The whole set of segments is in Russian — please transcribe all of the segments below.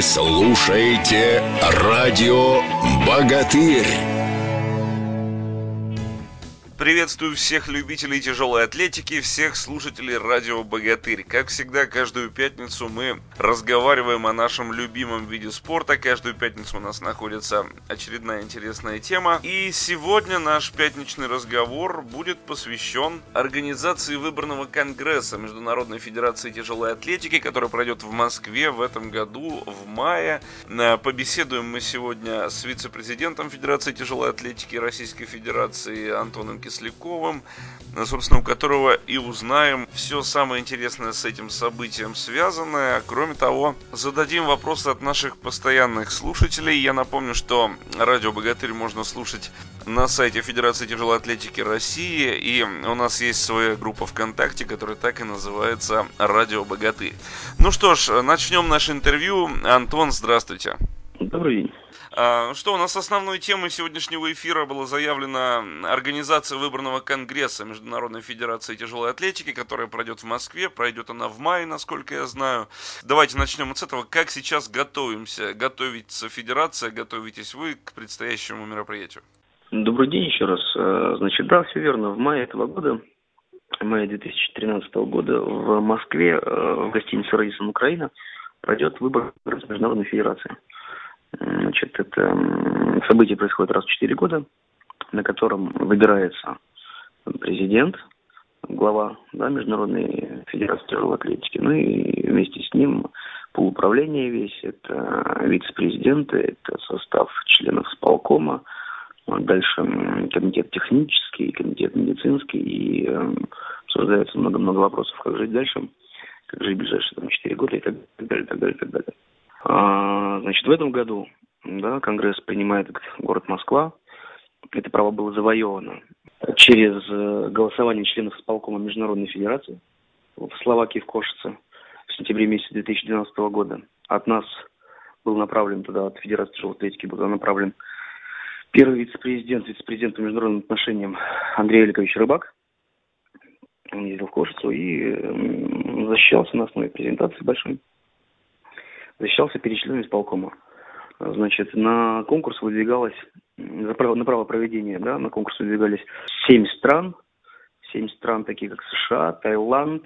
Слушаете радио «Богатырь». Приветствую всех любителей тяжелой атлетики, всех слушателей радио «Богатырь». Как всегда, каждую пятницу мы разговариваем о нашем любимом виде спорта. Каждую пятницу у нас находится очередная интересная тема. И сегодня наш пятничный разговор будет посвящен организации выборного конгресса Международной Федерации Тяжелой Атлетики, который пройдет в Москве в этом году, в мае. Э, побеседуем мы сегодня с вице-президентом Федерации Тяжелой Атлетики Российской Федерации Антоном Кисляковым, собственно, у которого и узнаем все самое интересное с этим событием связанное. Кроме того, зададим вопросы от наших постоянных слушателей. Я напомню, что радио «Богатырь» можно слушать на сайте Федерации тяжелой атлетики России. И у нас есть своя группа ВКонтакте, которая так и называется «Радио Богатырь». Ну что ж, начнем наше интервью. Антон, здравствуйте. Добрый день. А, что у нас основной темой сегодняшнего эфира была заявлена организация выбранного конгресса Международной Федерации Тяжелой Атлетики, которая пройдет в Москве, пройдет она в мае, насколько я знаю. Давайте начнем с этого. Как сейчас готовимся? Готовится Федерация, готовитесь вы к предстоящему мероприятию? Добрый день еще раз. Э, значит, да, все верно. В мае этого года, в мае 2013 года в Москве, э, в гостинице «Радисон Украина», пройдет выбор Международной Федерации. Значит, это событие происходит раз в четыре года, на котором выбирается президент, глава да, Международной Федерации тяжелой атлетики, ну и вместе с ним по управлению весь, это вице-президенты, это состав членов сполкома, дальше комитет технический, комитет медицинский, и э, обсуждается много-много вопросов, как жить дальше, как жить в ближайшие там, 4 года и так далее, так далее, так далее. А, значит, в этом году да, Конгресс принимает город Москва. Это право было завоевано через э, голосование членов исполкома Международной Федерации в Словакии, в Кошице в сентябре месяце 2012 года. От нас был направлен туда, от Федерации тяжелой был направлен первый вице-президент, вице-президент по международным отношениям Андрей Олегович Рыбак. Он ездил в Кошицу и защищался на основе презентации большой защищался перед членами исполкома. Значит, на конкурс выдвигалось, на право, на право проведения, да, на конкурс выдвигались семь стран, семь стран, такие как США, Таиланд,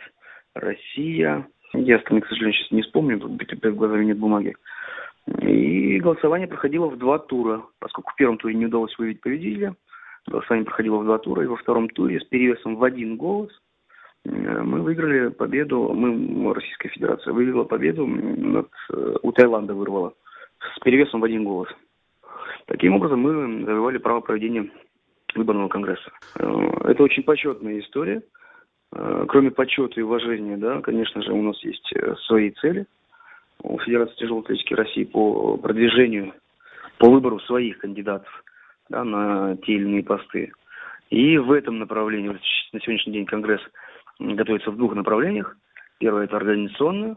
Россия. Я остальные, к сожалению, сейчас не вспомню, перед глазами нет бумаги. И голосование проходило в два тура, поскольку в первом туре не удалось выявить победителя. Голосование проходило в два тура, и во втором туре с перевесом в один голос – Э, мы выиграли победу, мы, Российская Федерация, выиграла победу, над, э, у Таиланда вырвала, с перевесом в один голос. Таким образом, мы завоевали право проведения выборного конгресса. Э, это очень почетная история. Кроме почета и уважения, да, конечно же, у нас есть свои цели у Федерации тяжелой атлетики России по продвижению, по выбору своих кандидатов да, на те или иные посты. И в этом направлении, на сегодняшний день Конгресс готовится в двух направлениях. Первое – это организационное,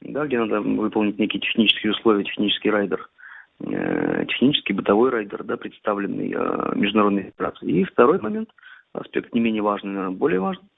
да, где надо выполнить некие технические условия, технический райдер, э, технический бытовой райдер, да, представленный э, международной федерацией. И второй момент, аспект не менее важный, наверное, более важный,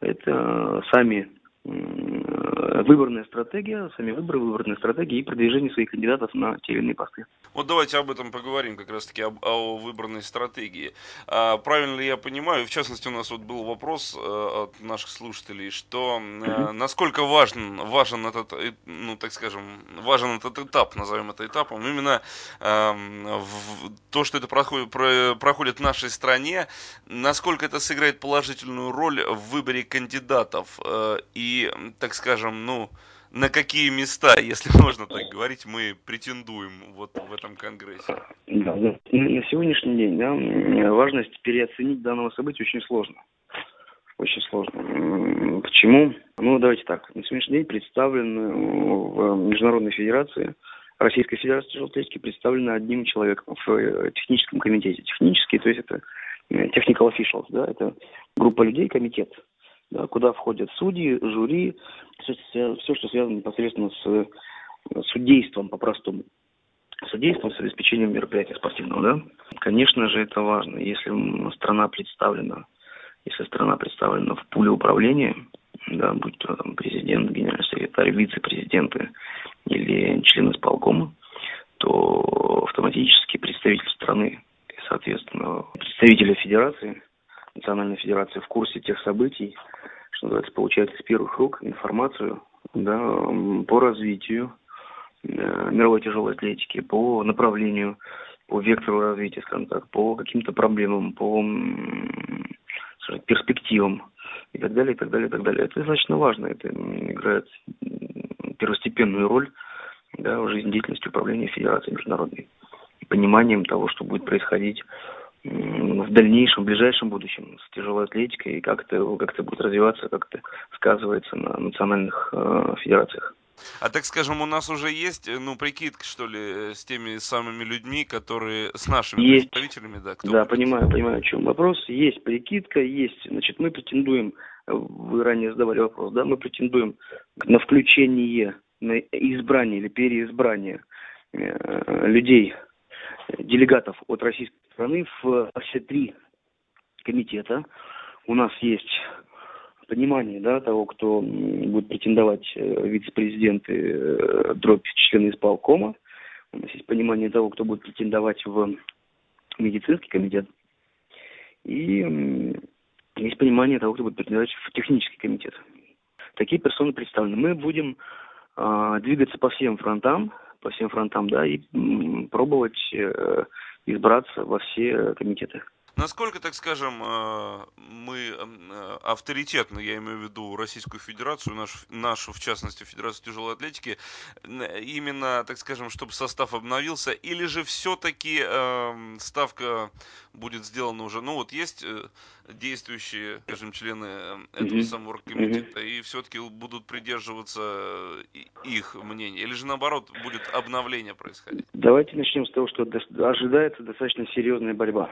это сами выборная стратегия, сами выборы, выборная стратегия и продвижение своих кандидатов на те или иные посты. Вот давайте об этом поговорим, как раз таки об, о выборной стратегии. А, правильно ли я понимаю, в частности у нас вот был вопрос а, от наших слушателей, что а, насколько важен, важен этот, э, ну так скажем, важен этот этап, назовем это этапом, именно а, в, то, что это проходит, про, проходит в нашей стране, насколько это сыграет положительную роль в выборе кандидатов а, и, так скажем, ну, на какие места, если можно так говорить, мы претендуем вот в этом конгрессе? Да, да. На сегодняшний день да, важность переоценить данного события очень сложно. Очень сложно. Почему? Ну, давайте так. На сегодняшний день представлен в Международной Федерации, Российской Федерации тяжелой атлетики представлено одним человеком в техническом комитете. Технический, то есть это technical officials, да, это группа людей, комитет, Э, куда входят судьи, жюри, все, все что связано непосредственно э, с судейством по-простому. Судейством с обеспечением мероприятия спортивного, да? Конечно же, это важно. Если страна представлена, если страна представлена в пуле управления, да, будь то там, президент, генеральный секретарь, вице-президенты или члены исполкома, то автоматически представитель страны и, соответственно, представители федерации – национальной федерации в курсе тех событий, что называется, получают из первых рук информацию да, по развитию э, мировой тяжелой атлетики, по направлению, по вектору развития, скажем так, по каким-то проблемам, по скажем, перспективам и так далее, и так далее, и так далее. Это достаточно важно, это играет первостепенную роль да, в жизнедеятельности управления Федерацией международной. Пониманием того, что будет происходить в дальнейшем, в ближайшем будущем с тяжелой атлетикой и как это, как это будет развиваться, как это сказывается на национальных э, федерациях. А так скажем, у нас уже есть, ну, прикидка, что ли, с теми самыми людьми, которые, с нашими есть. представителями, да? Кто да, будет? понимаю, понимаю, о чем вопрос. Есть прикидка, есть, значит, мы претендуем, вы ранее задавали вопрос, да, мы претендуем на включение, на избрание или переизбрание э, людей, делегатов от российской страны в все три комитета. У нас есть понимание да, того, кто будет претендовать э, вице-президенты, э, дробь члены исполкома. У нас есть понимание того, кто будет претендовать в медицинский комитет. И есть понимание того, кто будет претендовать в технический комитет. Такие персоны представлены. Мы будем э, двигаться по всем фронтам, по всем фронтам, да, и пробовать э, избраться во все комитеты. Насколько, так скажем, э, мы э, авторитетно, я имею в виду Российскую Федерацию, нашу, нашу в частности Федерацию тяжелой атлетики, именно, так скажем, чтобы состав обновился, или же все-таки э, ставка будет сделана уже, ну вот есть э, действующие, скажем, члены этого mm-hmm. самого комитета, и все-таки будут придерживаться их мнения, или же наоборот будет обновление происходить? Давайте начнем с того, что ожидается достаточно серьезная борьба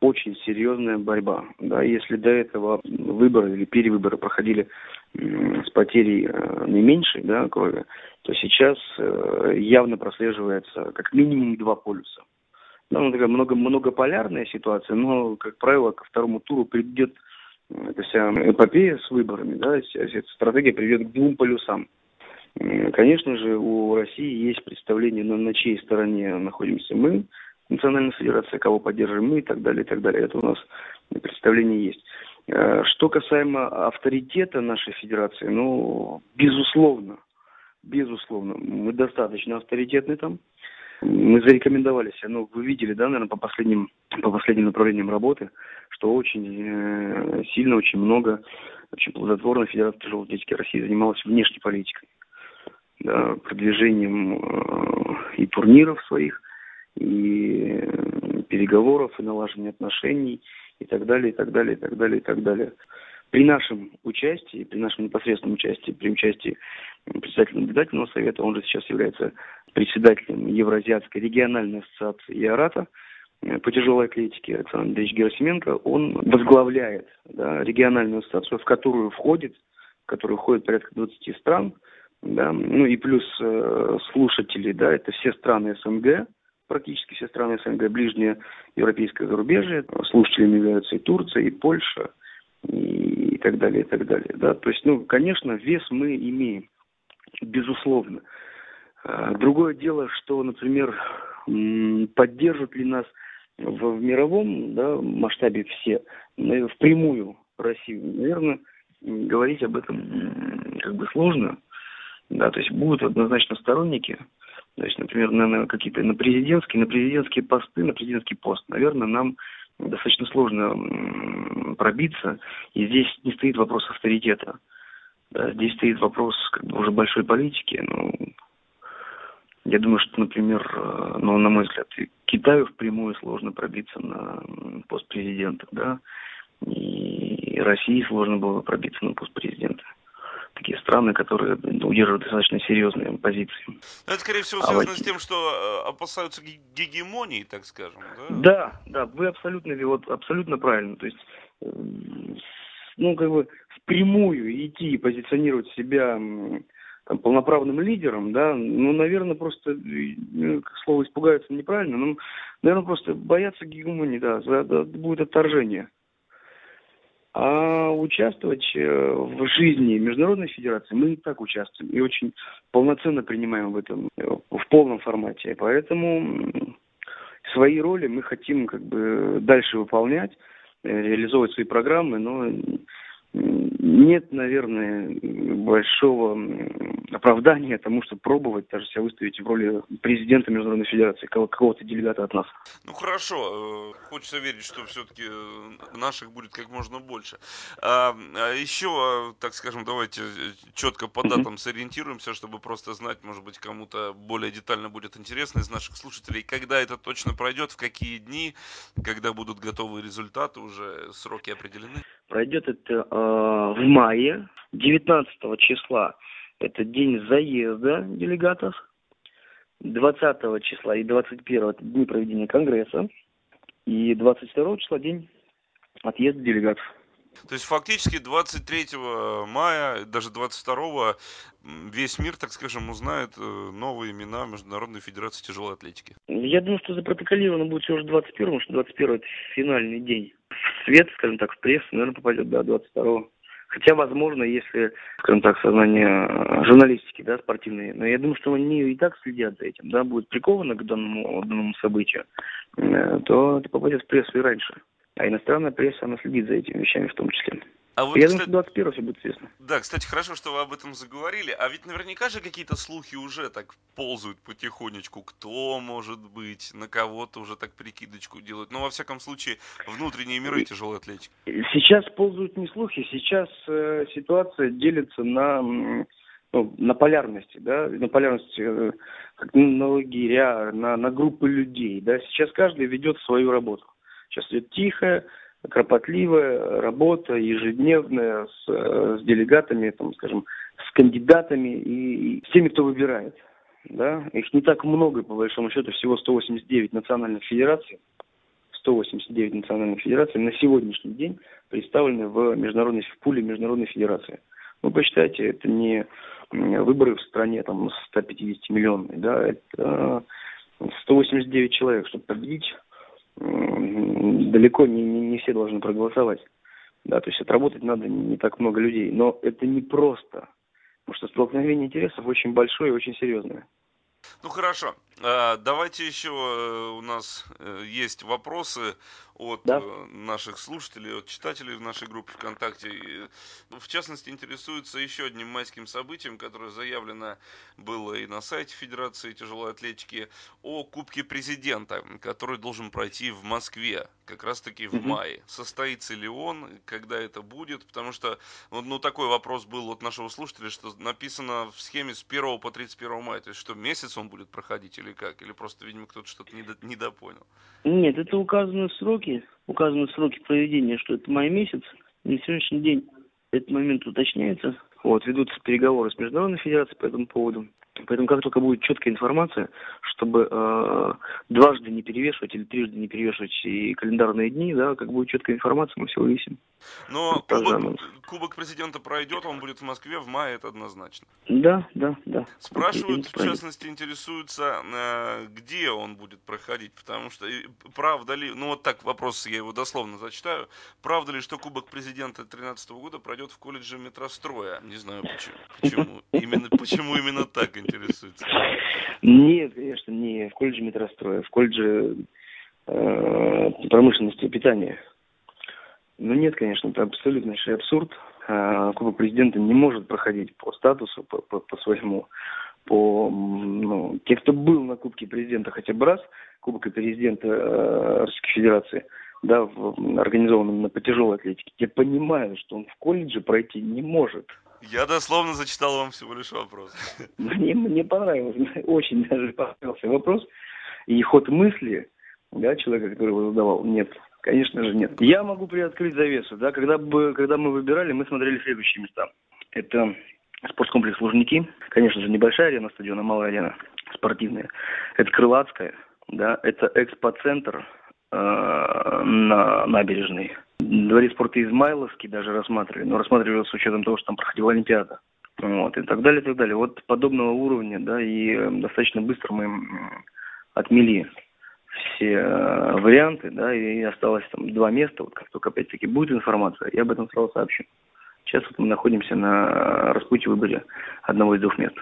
очень серьезная борьба. Да, если до этого выборы или перевыборы проходили с потерей э, не меньшей да, крови, то сейчас э, явно прослеживается как минимум два полюса. Да, ну, такая много, многополярная ситуация, но, как правило, ко второму туру придет эта вся эпопея с выборами, да, эта стратегия приведет к двум полюсам. Конечно же, у России есть представление, на, на чьей стороне находимся мы, Национальная Федерация, кого поддерживаем мы и так далее, и так далее. Это у нас представление есть. Э, что касаемо авторитета нашей федерации, ну, безусловно, безусловно, мы достаточно авторитетны там. Мы зарекомендовали себя, ну, вы видели, да, наверное, по последним, по последним направлениям работы, что очень э, сильно, очень много, очень плодотворно Федерация тяжелой атлетики России занималась внешней политикой, да, продвижением э, и турниров своих, и переговоров, и налаживания отношений, и так далее, и так далее, и так далее, и так далее. При нашем участии, при нашем непосредственном участии, при участии председателя наблюдательного совета, он же сейчас является председателем Евразиатской региональной ассоциации ИАРАТа э, по тяжелой атлетике Александр Андреевич Герасименко, он возглавляет да, региональную ассоциацию, в которую входит, в которую входит порядка 20 стран, да, ну и плюс э, слушатели, да, это все страны СНГ, практически все страны СНГ, ближнее европейское зарубежье, слушателями являются и Турция, и Польша, и, так далее, и так далее. Да? То есть, ну, конечно, вес мы имеем, безусловно. А, другое дело, что, например, поддержат ли нас в, в мировом да, масштабе все, впрямую Россию, наверное, говорить об этом как бы сложно. Да, то есть будут однозначно сторонники, то есть, например, на, на какие-то на президентские, на президентские посты, на президентский пост, наверное, нам достаточно сложно пробиться. И здесь не стоит вопрос авторитета. Да, здесь стоит вопрос как бы уже большой политики. Ну, я думаю, что, например, э, ну, на мой взгляд, Китаю впрямую сложно пробиться на пост президента, да, и России сложно было пробиться на пост президента такие страны, которые удерживают достаточно серьезные позиции. Ну, это, скорее всего, а связано а с тем, что э, опасаются гегемонии, так скажем, да? Да, да, вы абсолютно, вот, абсолютно правильно. То есть, э, ну, как бы впрямую идти и позиционировать себя там, полноправным лидером, да, ну, наверное, просто, ну, слово испугаются неправильно, но, наверное, просто боятся гегемонии, да, будет отторжение. А участвовать э, в жизни Международной Федерации мы и так участвуем и очень полноценно принимаем в этом, э, в полном формате. Поэтому свои роли мы хотим как бы дальше выполнять, э, реализовывать свои программы, но нет, наверное, большого оправдания тому, чтобы пробовать даже себя выставить в роли президента Международной Федерации, какого-то делегата от нас. Ну хорошо, э, хочется верить, что все-таки э, наших будет как можно больше. А, а еще, так скажем, давайте четко по датам mm-hmm. сориентируемся, чтобы просто знать, может быть, кому-то более детально будет интересно из наших слушателей, когда это точно пройдет, в какие дни, когда будут готовы результаты, уже сроки определены. Пройдет это э, в мае, 19 числа. Это день заезда делегатов. 20 числа и 21 это дни проведения Конгресса. И 22 числа день отъезда делегатов. То есть фактически 23 мая, даже 22 весь мир, так скажем, узнает э, новые имена Международной Федерации тяжелой атлетики. Я думаю, что запротоколировано будет все уже 21 потому что 21 это финальный день. В свет, скажем так, в прессу, наверное, попадет, да, 22 Хотя, возможно, если, скажем так, сознание э, журналистики, да, спортивные, но я думаю, что они и так следят за этим, да, будет приковано к данному, данному событию, э, то это попадет в прессу и раньше. А иностранная пресса, она следит за этими вещами в том числе. А вот, Я кстати, думаю, что 21 все будет известно. Да, кстати, хорошо, что вы об этом заговорили. А ведь наверняка же какие-то слухи уже так ползают потихонечку. Кто может быть, на кого-то уже так прикидочку делают. Но, во всяком случае, внутренние миры тяжелой атлетики. Сейчас ползают не слухи, сейчас э, ситуация делится на, ну, на полярности, да, на полярности, э, как на лагеря, на, на группы людей, да. Сейчас каждый ведет свою работу. Сейчас идет тихая, кропотливая работа, ежедневная с, с делегатами, там, скажем, с кандидатами и, и с теми, кто выбирает. Да? Их не так много, по большому счету, всего 189 национальных федераций. 189 национальных федераций на сегодняшний день представлены в, международной, в пуле Международной Федерации. Ну, посчитайте, это не выборы в стране там 150 миллионной, да, это 189 человек, чтобы победить далеко не, все должны проголосовать. Да, то есть отработать надо не так много людей. Но это не просто. Потому что столкновение интересов очень большое и очень серьезное. Ну хорошо, давайте еще э, у нас э, есть вопросы от да? Э, наших слушателей, от читателей в нашей группе ВКонтакте. В частности, интересуются еще одним майским событием, которое заявлено было и на сайте Федерации тяжелой атлетики, о Кубке Президента, который должен пройти в Москве, как раз таки в мае. Состоится ли он, когда это будет? Потому что, ну, такой вопрос был от нашего слушателя, что написано в схеме с 1 по 31 мая, то есть что месяц он будет проходить или как? Или просто, видимо, кто-то что-то недопонял? Нет, это указаны сроки, указаны сроки проведения, что это май месяц. На сегодняшний день этот момент уточняется. Вот, ведутся переговоры с Международной Федерацией по этому поводу. Поэтому как только будет четкая информация, чтобы э, дважды не перевешивать или трижды не перевешивать и календарные дни, да, как будет четкая информация, мы все вывесим. Но кубок, кубок президента пройдет, он будет в Москве в мае, это однозначно. Да, да, да. Спрашивают, в частности, интересуются, э, где он будет проходить, потому что правда ли, ну вот так вопрос, я его дословно зачитаю, правда ли, что кубок президента 2013 года пройдет в колледже метростроя? Не знаю почему, почему именно, почему именно так интересуется. Нет, конечно, не в колледже метростроя, в колледже э, промышленности и питания. Ну нет, конечно, это абсолютнейший абсурд. А, Кубок президента не может проходить по статусу, по, своему, по, ну, те, кто был на Кубке президента хотя бы раз, Кубок президента э, Российской Федерации, да, в, организованном на по тяжелой атлетике, те понимают, что он в колледже пройти не может. Я дословно зачитал вам всего лишь вопрос. Мне, мне понравился, очень даже понравился вопрос. И ход мысли, да, человека, который его задавал, нет, конечно же нет. Я могу приоткрыть завесу, да, когда, бы, когда мы выбирали, мы смотрели следующие места. Это спорткомплекс Лужники, конечно же, небольшая арена стадиона, малая арена, спортивная. Это Крылатская, да, это экспоцентр э, на набережной. Дворец спорта Измайловский даже рассматривали, но рассматривали с учетом того, что там проходила Олимпиада. Вот, и так далее, и так далее. Вот подобного уровня, да, и э, достаточно быстро мы отмели все э, варианты, да, и осталось там два места. Вот как только опять-таки будет информация, я об этом сразу сообщу. Сейчас вот мы находимся на распутье выборе одного из двух мест.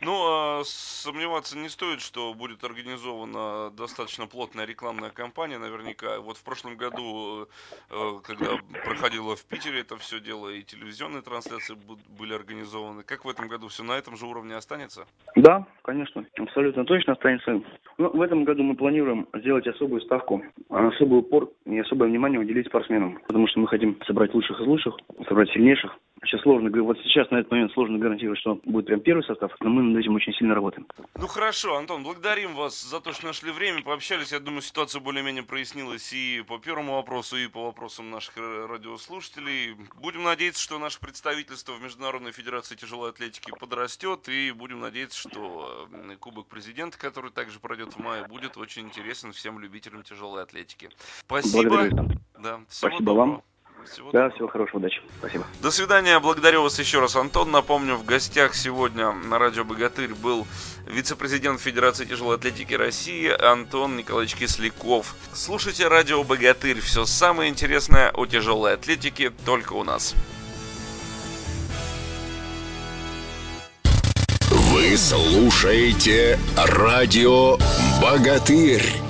Ну, а сомневаться не стоит, что будет организована достаточно плотная рекламная кампания, наверняка. Вот в прошлом году, э, когда проходило в Питере это все дело, и телевизионные трансляции были организованы. Как в этом году все на этом же уровне останется? Да, конечно, абсолютно точно останется. Ну, в этом году мы планируем сделать особую ставку, особый упор и особое внимание уделить спортсменам, потому что мы хотим собрать лучших из лучших, собрать сильнейших, Сейчас сложно, вот сейчас на этот момент сложно гарантировать, что будет прям первый состав, но мы над этим очень сильно работаем. Ну хорошо, Антон, благодарим вас за то, что нашли время, пообщались. Я думаю, ситуация более-менее прояснилась и по первому вопросу, и по вопросам наших радиослушателей. Будем надеяться, что наше представительство в Международной Федерации тяжелой атлетики подрастет, и будем надеяться, что э, Кубок Президента, который также пройдет в мае, будет очень интересен всем любителям тяжелой атлетики. Спасибо. Благодарю. Да, Спасибо доброго. вам. Всего да, доброго. всего хорошего, удачи. Спасибо. До свидания. Благодарю вас еще раз, Антон. Напомню, в гостях сегодня на радио «Богатырь» был вице-президент Федерации тяжелой атлетики России Антон Николаевич Кисляков. Слушайте радио «Богатырь». Все самое интересное о тяжелой атлетике только у нас. Вы слушаете радио «Богатырь».